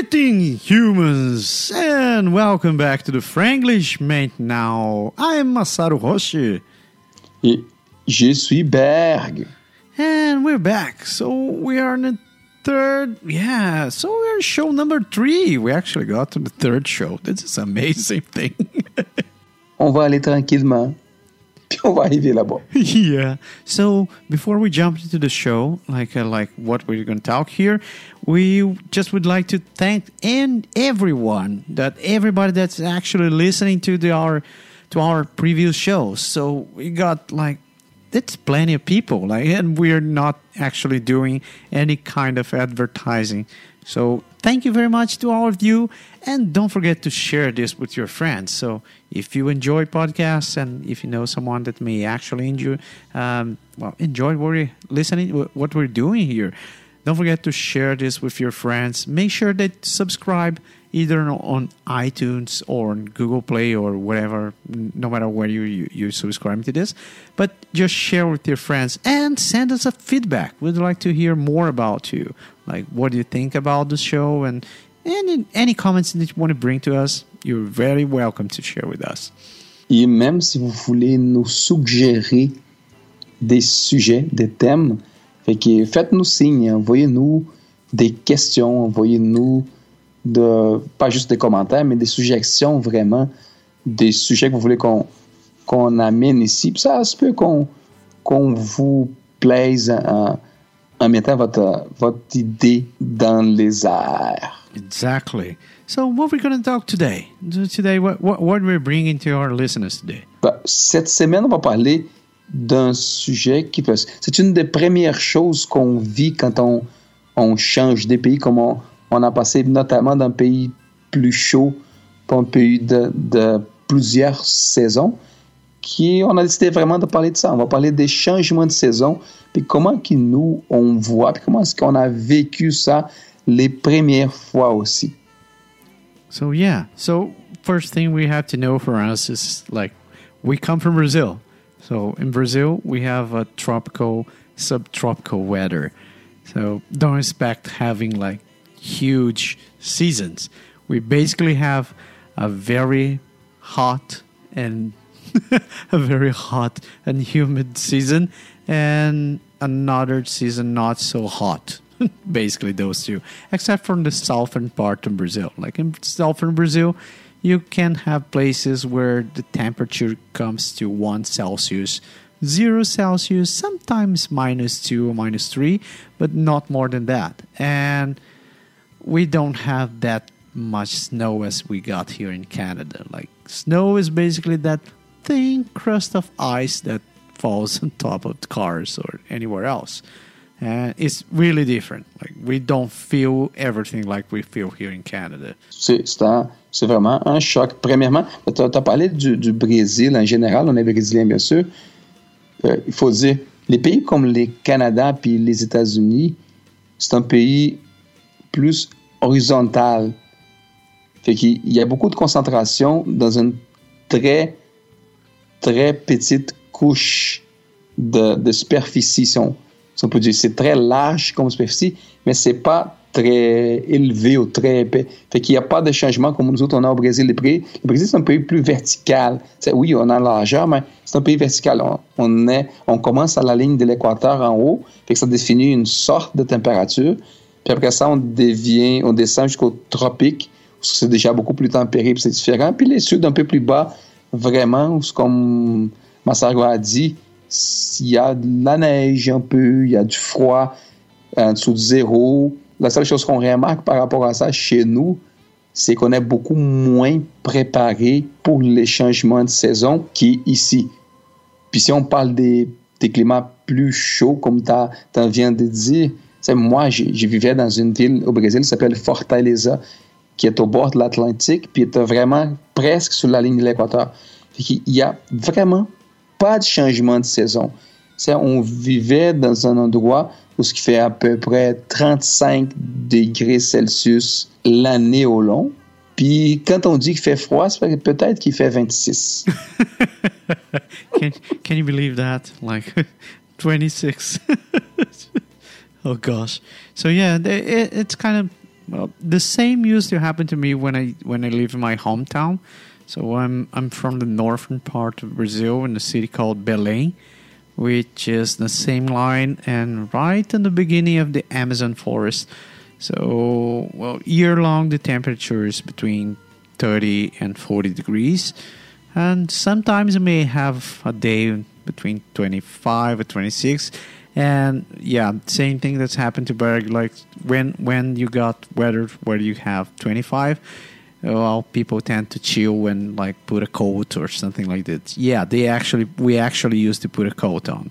Greeting, humans, and welcome back to the Franglish Mate Now. I am Masaru Hoshi. Et je suis Berg. And we're back. So we are in the third, yeah, so we're show number three. We actually got to the third show. This is amazing thing. On va aller tranquillement. Yeah. So before we jump into the show, like uh, like what we're going to talk here, we just would like to thank and everyone that everybody that's actually listening to the our to our previous shows. So we got like that's plenty of people like and we're not actually doing any kind of advertising. So thank you very much to all of you and don't forget to share this with your friends. So if you enjoy podcasts and if you know someone that may actually enjoy, um, well, enjoy what we're listening, what we're doing here, don't forget to share this with your friends. Make sure that subscribe either on iTunes or on Google Play or whatever, no matter where you, you, you subscribe to this. But just share with your friends and send us a feedback. We'd like to hear more about you. Like, what do you think about the show? And any, any comments that you want to bring to us, you're very welcome to share with us. Et même si vous voulez nous suggérer des sujets, des thèmes, fait faites-nous signe, envoyez-nous des questions, envoyez-nous de pas juste des commentaires, mais des suggestions vraiment, des sujets que vous voulez qu'on qu'on amène ici. Puis ça se peut qu'on qu'on vous plaise en, en mettant votre, votre idée dans les airs. Exactly. So, what we're going to talk today? Today, what, what, what we're bringing to our listeners today? Ben, cette semaine, on va parler d'un sujet qui peut. C'est une des premières choses qu'on vit quand on, on change des pays, comme on, on a passé notamment d'un pays plus chaud pour un pays de, plusieurs saisons. Qui, on a décidé vraiment de parler de ça. On va parler des changements de saison, puis comment que nous, on voit, puis comment est-ce qu'on a vécu ça les premières fois aussi. So yeah. So first thing we have to know for us is like we come from Brazil. So in Brazil we have a tropical, subtropical weather. So don't expect having like huge seasons. We basically have a very hot and a very hot and humid season and another season not so hot. basically those two, except from the southern part of Brazil. Like in southern Brazil, you can have places where the temperature comes to one Celsius, zero Celsius, sometimes minus two or minus three, but not more than that. And we don't have that much snow as we got here in Canada. Like snow is basically that thin crust of ice that falls on top of cars or anywhere else. And it's really different. Like we don't feel everything like we feel here in Canada. C'est c'est vraiment un choc. Premièrement, tu as, parlé du, du, Brésil en général, on est brésilien bien sûr. Euh, il faut dire, les pays comme les Canada puis les États-Unis, c'est un pays plus horizontal. Fait qu'il y a beaucoup de concentration dans une très, très petite couche de, de superficie. Si on, peut dire, c'est très large comme superficie, mais c'est pas très élevé ou très épais. Fait qu'il n'y a pas de changement comme nous autres, on a au Brésil. Le Brésil, c'est un pays plus vertical. oui, on a la largeur, mais c'est un pays vertical. On, on commence à la ligne de l'équateur en haut, fait que ça définit une sorte de température. Puis après ça, on devient, on descend jusqu'au tropique, où c'est déjà beaucoup plus tempéré, puis c'est différent. Puis les sud un peu plus bas, vraiment, comme Massargo a dit, il y a de la neige un peu, il y a du froid en dessous de zéro. La seule chose qu'on remarque par rapport à ça chez nous, c'est qu'on est beaucoup moins préparé pour les changements de saison qu'ici. Puis si on parle des, des climats plus chauds, comme tu viens de dire, moi, je vivais dans une ville au Brésil qui s'appelle Fortaleza, qui est au bord de l'Atlantique, puis est vraiment presque sur la ligne de l'équateur. Il y a vraiment pas de changement de saison. on vivait dans un endroit où ce qui fait à peu près 35 degrés Celsius l'année au long. Puis quand on dit qu'il fait froid, c'est peut-être qu'il fait 26. can, can you believe that? Like 26. oh gosh. So yeah, it, it's kind of Well, the same used to happen to me when I when I live in my hometown. So I'm I'm from the northern part of Brazil in a city called Belém, which is the same line and right in the beginning of the Amazon forest. So well, year long the temperature is between 30 and 40 degrees, and sometimes you may have a day between 25 or 26 and yeah same thing that's happened to berg. Like when when you got weather where you have 25 well people tend to chill and like put a coat or something like that. Yeah they actually we actually used to put a coat on.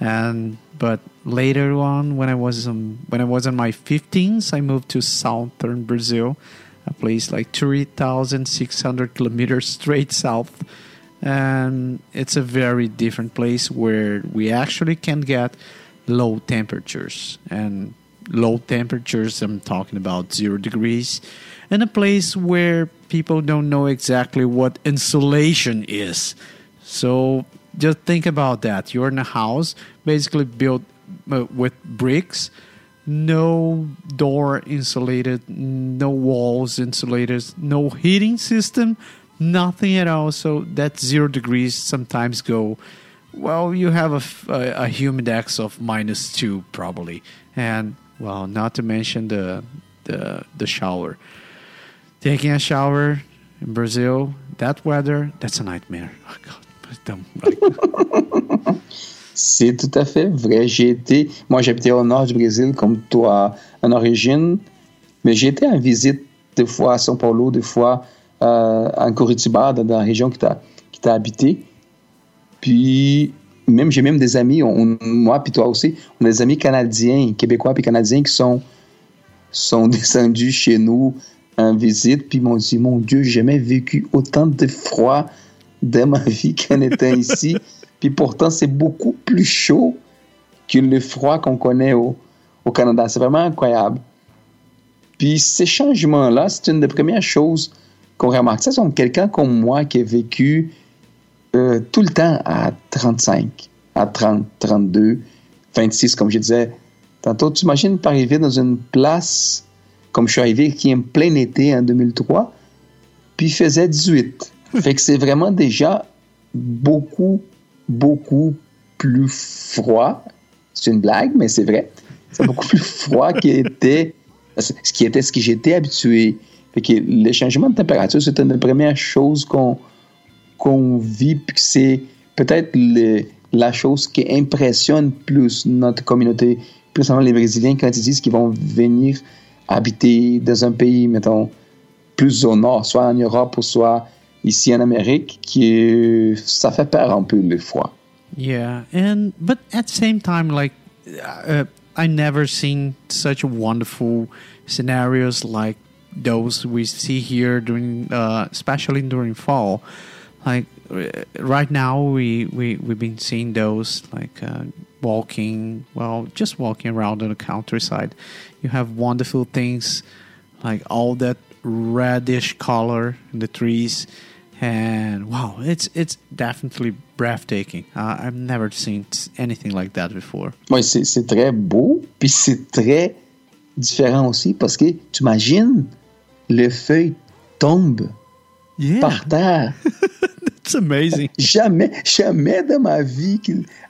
And but later on when i was um, when i was in my 15s i moved to southern brazil a place like 3600 kilometers straight south and it's a very different place where we actually can get low temperatures. And low temperatures i'm talking about zero degrees in a place where people don't know exactly what insulation is. So just think about that. You're in a house basically built uh, with bricks no door insulated no walls insulated no heating system nothing at all. So that zero degrees sometimes go. Well, you have a, a, a humidex of minus two probably, and well, not to mention the the the shower. Taking a shower in Brazil, that weather, that's a nightmare. Oh God, C'est tout à fait vrai. J'ai été, moi j'habitais au nord du Brésil comme toi en origine, mais j'ai été en visite des fois à São Paulo, des fois euh, en Curitiba, dans la région que tu as, habité. Puis, même j'ai même des amis, moi puis toi aussi, on a des amis canadiens, québécois puis canadiens qui sont, sont descendus chez nous en visite, puis m'ont dit, mon Dieu, j'ai jamais vécu autant de froid dans ma vie qu'en étant ici. Puis pourtant, c'est beaucoup plus chaud que le froid qu'on connaît au, au Canada. C'est vraiment incroyable. Puis ces changements-là, c'est une des premières choses qu'on remarque. Ça, c'est quelqu'un comme moi qui a vécu euh, tout le temps à 35, à 30, 32, 26, comme je disais tantôt. Tu imagines arriver dans une place comme je suis arrivé qui est en plein été en 2003, puis il faisait 18. fait que c'est vraiment déjà beaucoup, beaucoup plus froid. C'est une blague, mais c'est vrai. C'est beaucoup plus froid qui était, ce qui était ce que j'étais habitué. Fait que les changements de température, c'est une des premières choses qu'on vit, puis c'est peut-être la chose qui impressionne plus notre communauté, principalement les Brésiliens, quand ils disent qu'ils vont venir habiter dans un pays, mettons, plus au nord, soit en Europe ou soit ici en Amérique, qui ça fait peur un peu le froid. Yeah, and but at the same time, like uh, I never seen such wonderful scenarios like those we see here during, uh, especially during fall. Like right now, we we we've been seeing those like uh, walking, well, just walking around in the countryside. You have wonderful things like all that reddish color in the trees, and wow, it's it's definitely breathtaking. Uh, I've never seen anything like that before. Oui, c'est très beau, puis c'est très différent aussi parce que tu imagines les feuilles tombent yeah. par terre. It's amazing. Jamais, jamais de ma vie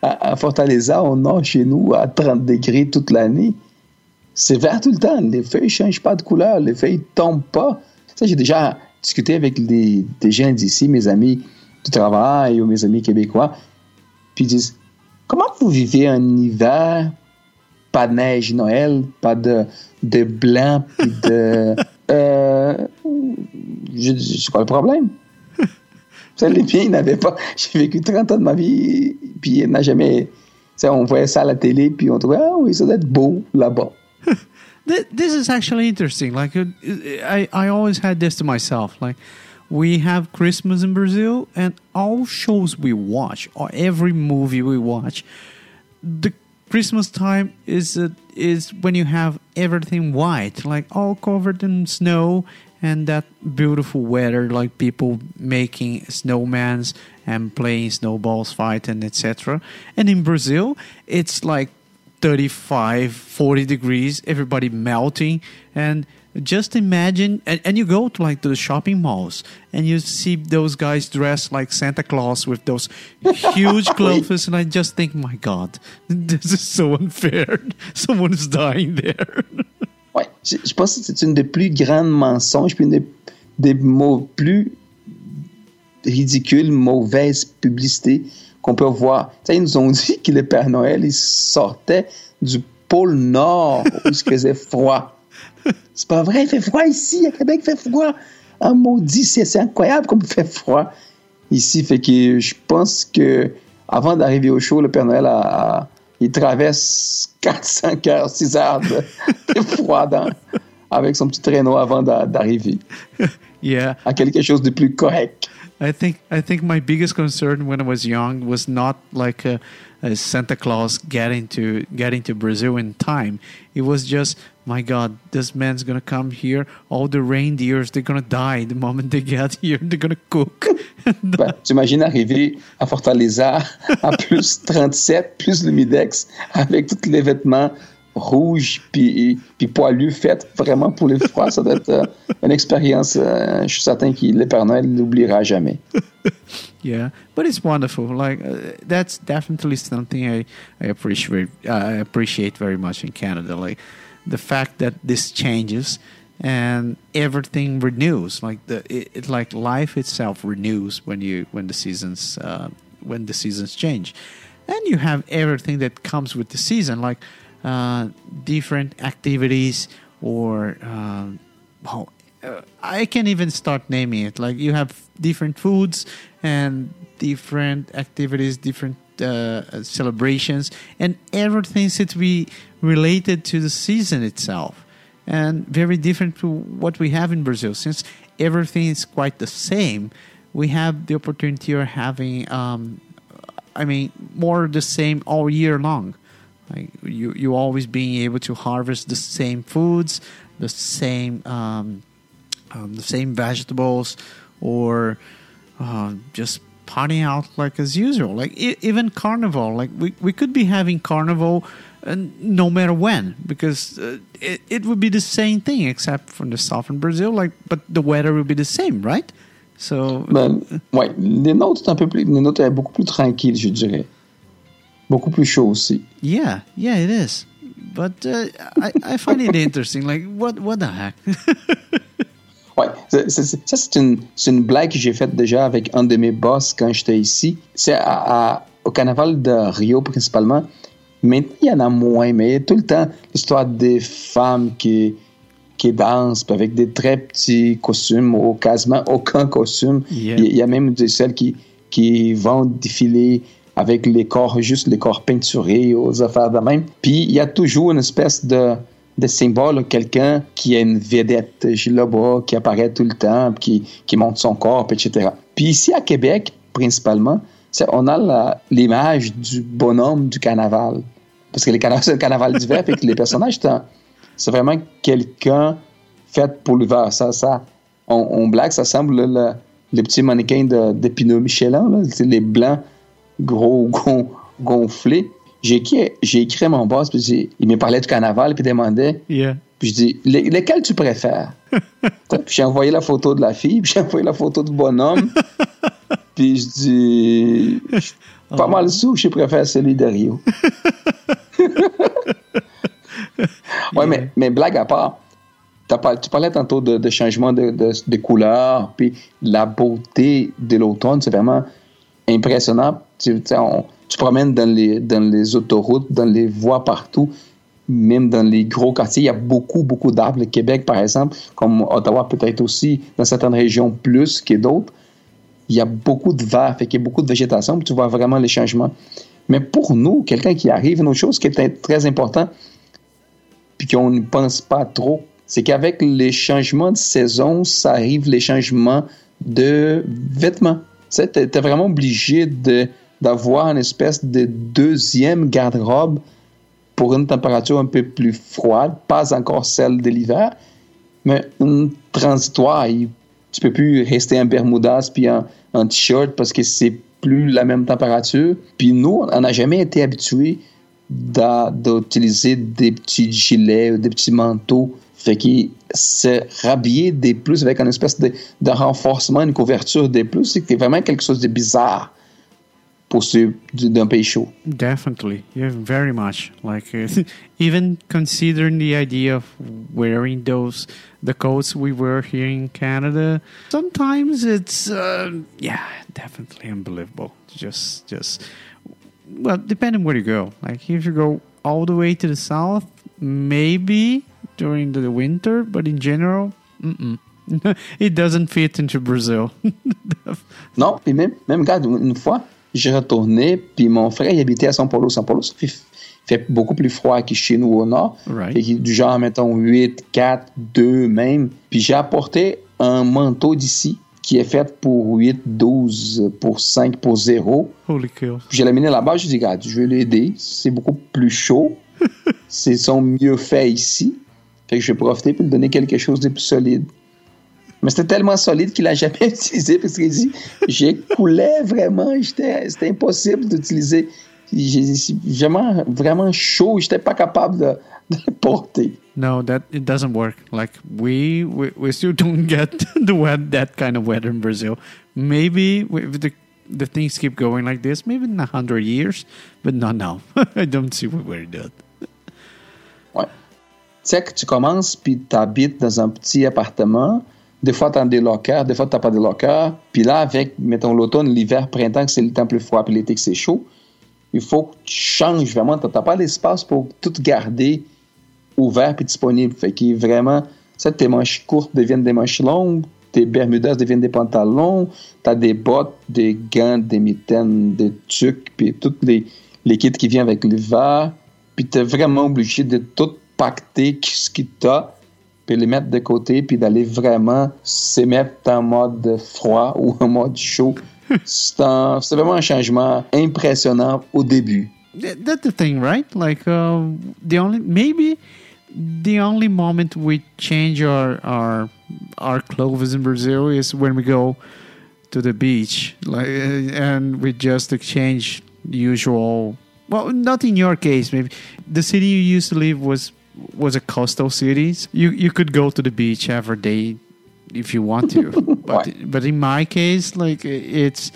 à, à Fortaleza, au nord, chez nous, à 30 degrés toute l'année. C'est vert tout le temps. Les feuilles ne changent pas de couleur. Les feuilles ne tombent pas. Ça, j'ai déjà discuté avec des, des gens d'ici, mes amis du travail ou mes amis québécois. Puis ils disent Comment vous vivez un hiver? Pas de neige Noël, pas de, de blanc, puis de. Euh, je c'est quoi le problème? Ça, les pieds, ils n'avaient pas. J'ai vécu 30 ans de ma vie, puis jamais. On voyait ça à la télé, puis on trouvait, ah oui, ça doit être beau là-bas. this is actually interesting. Like, uh, I, I always had this to myself. Like, we have Christmas in Brazil, and all shows we watch, or every movie we watch, the Christmas time is uh, is when you have everything white, like all covered in snow and that beautiful weather, like people making snowmans and playing snowballs, fighting, etc. And in Brazil, it's like 35, 40 degrees, everybody melting. And just imagine, and, and you go to like to the shopping malls and you see those guys dressed like Santa Claus with those huge clothes. And I just think, my God, this is so unfair. Someone is dying there. ouais, je, je pense que c'est une des plus grandes mensonges, puis une des, des mots plus ridicules, mauvaises publicités qu'on peut voir. Tu sais, ils nous ont dit que le Père Noël, il sortait du pôle Nord où il faisait froid. C'est pas vrai, il fait froid ici, à Québec, il fait froid. Ah, maudit, c'est incroyable comme il fait froid ici. Fait que je pense que avant d'arriver au show, le Père Noël a, a il traverse 400 heures, 6 heures de, de froid dans, avec son petit traîneau avant d'arriver. Yeah. À quelque chose de plus correct. I think I think my biggest concern when I was young was not like a, a Santa Claus getting to getting to Brazil in time. It was just my God, this man's gonna come here. All the reindeers they're gonna die the moment they get here. They're gonna cook. ben, tu imagines arriver à Fortaleza à plus 37, plus le Midex, avec tous les vêtements rouges puis, puis poilus faits vraiment pour les froids. Ça doit être euh, une expérience, euh, je suis certain que le Père Noël n'oubliera jamais. yeah, but it's wonderful. Like uh, that's definitely something I I appreciate I appreciate very much in Canada. Like the fact that this changes and everything renews. Like the it, it like life itself renews when you when the seasons uh, when the seasons change, and you have everything that comes with the season, like uh, different activities or. Um, well, uh, I can't even start naming it. Like you have different foods and different activities, different uh, celebrations, and everything seems to be related to the season itself, and very different to what we have in Brazil. Since everything is quite the same, we have the opportunity of having, um, I mean, more the same all year long. Like you, you always being able to harvest the same foods, the same. Um, um, the same vegetables or uh, just partying out like as usual. Like e- even carnival, like we, we could be having carnival uh, no matter when because uh, it, it would be the same thing except from the southern Brazil. Like, but the weather would be the same, right? So, Ben, ouais, les nôtres, c'est un peu plus, les nôtres, est beaucoup plus tranquille, je dirais. Beaucoup plus chaud aussi. yeah, yeah, it is. But uh, I, I find it interesting. Like, what what the heck? C'est- ça c'est une, blague que j'ai faite déjà avec un de mes boss quand j'étais ici. C'est au carnaval de Rio principalement. Maintenant, il y en a moins, mais il y a tout le temps l'histoire des femmes qui, qui dansent avec des très petits costumes ou quasiment aucun costume. Yeah. Il y- il y a même de celles qui, qui vont défiler avec les corps, juste les corps peinturés aux affaires de même. Puis il y a toujours une espèce de, de symbole, quelqu'un qui est une vedette, Gilles Lebras, qui apparaît tout le temps, qui, qui monte son corps, etc. Puis ici à Québec, principalement, on a l'image du bonhomme du carnaval. Parce que c'est le carnaval d'hiver, puis que les personnages, c'est vraiment quelqu'un fait pour l'hiver. Ça, ça, on, on blague, ça semble le, le- les petits mannequins de, Michelin, là, les blancs gros gon- gonflés. J'ai écrit, à mon boss, puis il me parlait du carnaval, puis il demandait, yeah. puis je dis, Le- lequel tu préfères? puis j'ai envoyé la photo de la fille, puis j'ai envoyé la photo du bonhomme, puis je dis, pas mal sous, je préfère celui de Rio. ouais, mais, mais blague à part, tu parlais tantôt de, de changement de, de, de couleur, puis la beauté de l'automne, c'est vraiment impressionnant. Tu, tu sais, on- tu promènes dans les, dans les autoroutes, dans les voies partout, même dans les gros quartiers, il y a beaucoup, beaucoup d'arbres. Québec, par exemple, comme Ottawa peut-être aussi, dans certaines régions plus que d'autres, il y a beaucoup de vert, fait y a beaucoup de végétation, tu vois vraiment les changements. Mais pour nous, quelqu'un qui arrive, une autre chose qui est très important, puis qu'on ne pense pas trop, c'est qu'avec les changements de saison, ça arrive les changements de vêtements. Tu t'es vraiment obligé de- d'avoir une espèce de deuxième garde-robe pour une température un peu plus froide, pas encore celle de l'hiver, mais une transitoire. Tu peux plus rester en bermudas puis en, en t-shirt parce que c'est plus la même température. Puis nous, on n'a jamais été habitués d'utiliser des petits gilets ou des petits manteaux. Fait qu'il se rhabiller des plus avec une espèce de, de renforcement, une couverture des plus, c'est vraiment quelque chose de bizarre ceux d'un pays chaud. Definitely, yeah, very much. Like uh, even considering the idea of wearing those the coats we wear here in Canada, sometimes it's uh, yeah, definitely unbelievable. Just just well, depending where you go. Like if you go all the way to the south, maybe during the winter, but in general, mm-mm. it doesn't fit into Brazil. non, même, même, regarde, une fois, j'ai retourné, puis mon frère, il habitait à São Paulo. São Paulo, ça fait, fait beaucoup plus froid que chez nous au nord. Right. Fait du genre, mettons, 8, 4, 2 même. Puis j'ai apporté un manteau d'ici qui est fait pour 8, 12, pour 5, pour 0. Holy cow. J'ai l'amené là-bas, je dis, regarde, je vais l'aider. C'est beaucoup plus chaud. C'est sont mieux faits ici. Fait que je vais profiter pour lui donner quelque chose de plus solide. Mais c'était tellement solide qu'il n'a jamais utilisé parce qu'il dit j'écoulais vraiment, c'était impossible d'utiliser. Vraiment, vraiment chaud, j'étais pas capable de, de, le porter. No, that it doesn't work. Like we we, we still don't get the wet, that kind of weather in Brazil. Maybe if the the things keep going like this, maybe in a hundred years, but not now. I don't see what we're doing. Ouais. Tu sais que tu commences puis tu habites dans un petit appartement. Des fois, tu as des lockers, des fois, tu n'as pas de lockers. Puis là, avec, mettons, l'automne, l'hiver, printemps, que c'est le temps plus froid, puis l'été, que c'est chaud, il faut que tu changes vraiment. Tu n'as pas l'espace pour tout garder ouvert puis disponible. Fait que vraiment, ça, tes manches courtes deviennent des manches longues, tes bermudas deviennent des pantalons, tu as des bottes, des gants, des mitaines, des tucs, puis tous les, les kits qui viennent avec l'hiver. Puis tu es vraiment obligé de tout pacter ce que tu puis les mettre de côté, puis d'aller vraiment se mettre en mode froid ou en mode chaud. C'est vraiment un changement impressionnant au début. That's the thing, right? Like uh, the only maybe the only moment we change our our our clothes in Brazil is when we go to the beach, like, and we just exchange the usual. Well, not in your case. Maybe the city you used to live was was a coastal city. You you could go to the beach every day if you want to, but but in my case, like it's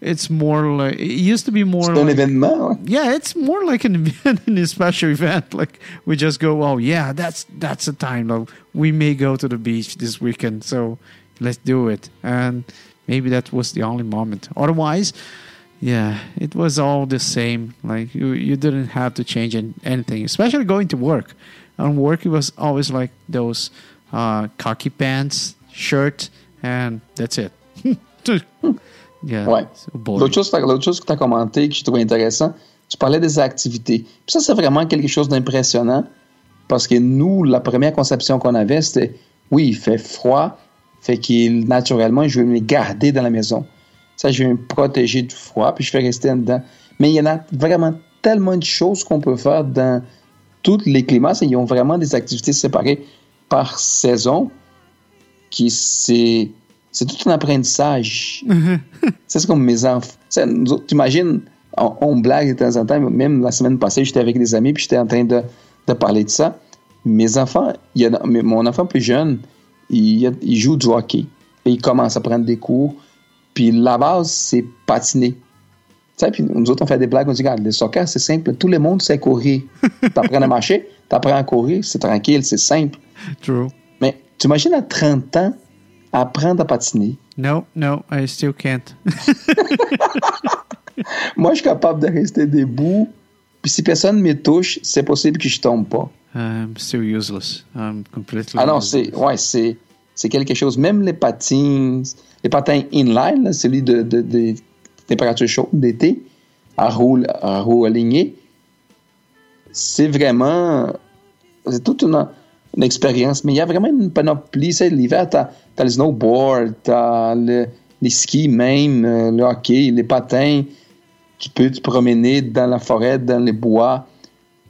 it's more like it used to be more C'est like, événement. yeah it's more like an event a special event. Like we just go oh yeah that's that's the time like, we may go to the beach this weekend. So let's do it. And maybe that was the only moment. Otherwise yeah it was all the same like you you didn't have to change an- anything especially going to work on work it was always like those uh khaki pants shirt and that's it yeah Ouais. L'autre chose, chose que tu as commenté que je trouve intéressant, tu parlais des activités. Puis ça, c'est vraiment quelque chose d'impressionnant parce que nous, la première conception qu'on avait, c'était oui, il fait froid, fait qu'il naturellement, je vais me garder dans la maison. Ça, je vais me protéger du froid, puis je vais rester dedans. Mais il y en a vraiment tellement de choses qu'on peut faire dans tous les climats. Ils ont vraiment des activités séparées par saison qui c'est c'est tout un apprentissage. Ça, c'est comme mes enfants. T'imagines, on, on blague de temps en temps. Même la semaine passée, j'étais avec des amis puis j'étais en train de, de parler de ça. Mes enfants, il y a, mon enfant plus jeune, il, il joue du hockey. Et il commence à prendre des cours. Puis la base, c'est patiner. Tu sais, puis nous autres, on fait des blagues, on dit, regarde, le soccer, c'est simple. Tout le monde sait courir. T'apprends à marcher, t'apprends à courir, c'est tranquille, c'est simple. true Mais tu imagines à 30 ans, apprendre à patiner? No, no, I still can't. Moi, je suis capable de rester debout. Puis si personne me touche, c'est possible que je tombe pas. I'm still useless. I'm completely. Ah non, useless. c'est ouais, c'est quelque chose. Même les patins, les patins inline, là, celui de, de, de température chaude d'été, à roue, à alignée, c'est vraiment c'est toute une, expérience. Mais il y a vraiment une panoplie. Tu l'hiver, t'as as le snowboard, t'as le, les skis même, euh, le hockey, les patins. Tu peux te promener dans la forêt, dans les bois,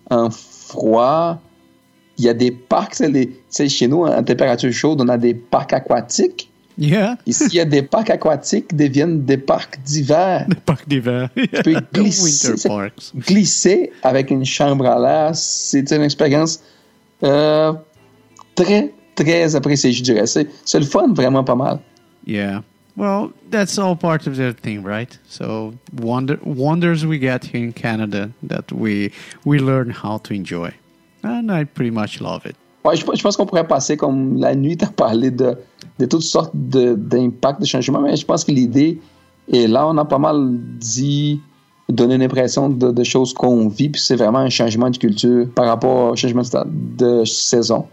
en froid. Il y a des parcs, tu tu sais, chez nous, en température chaude, on a des parcs aquatiques. Yeah. Ici, il y a des parcs aquatiques qui deviennent des parcs d'hiver. The parc d'hiver. Tu peux glisser, glisser avec une chambre à l'air. C'est une expérience euh, très, très appréciée, je dirais. C'est c'est le fun, vraiment pas mal. Yeah. Well, that's all part of the thing, right? So wonder wonders we get here in Canada that we we learn how to enjoy, and I pretty much love it. Ouais, je, je pense qu'on pourrait passer comme la nuit à parler de, de toutes sortes de- d'impacts, de, changements, mais je pense que l'idée est là. On a pas mal dit, donné une impression de, de choses qu'on vit, puis c'est vraiment un changement de culture par rapport au changement de, de saison.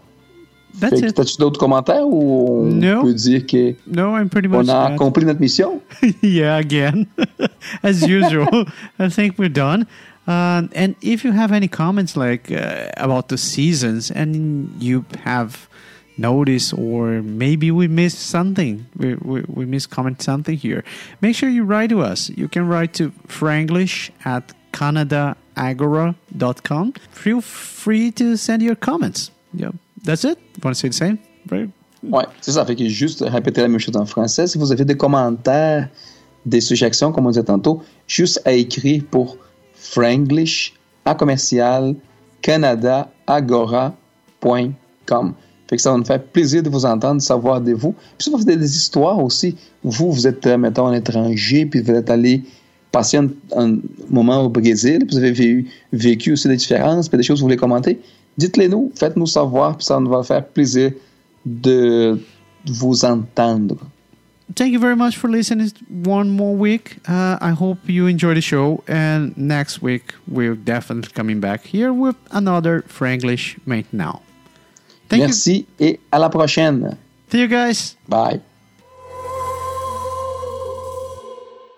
Que. T'as-tu d'autres commentaires ou on No. peut dire qu'on No, I'm pretty much a accompli notre mission? yeah, again, as usual. I think we're done. Um, and if you have any comments like uh, about the seasons, and you have noticed, or maybe we missed something, we, we, we missed comment something here, make sure you write to us. You can write to franglish at canadaagora.com. Feel free to send your comments. Yeah, that's it. Want to say the same? Right? Ouais, c'est ça. Fait que juste répéter la même chose en français. Si vous avez des commentaires, des suggestions, comme on disait tantôt, juste à écrire pour franglish à commercial canadaagora.com. Fait que ça va nous faire plaisir de vous entendre, de savoir de vous. Puis si vous avez des histoires aussi, vous, vous êtes, euh, mettons, un étranger, puis vous êtes allé passer un, moment au Brésil, puis vous avez vécu aussi des différences, puis des choses que vous voulez commenter, dites-les nous, faites-nous savoir, puis ça nous va faire plaisir de vous entendre. Thank you very much for listening one more week. Uh, I hope you enjoy the show. And next week, we're definitely coming back here with another Franglish Mate Now. Thank Merci et à la prochaine. you. See you guys. Bye.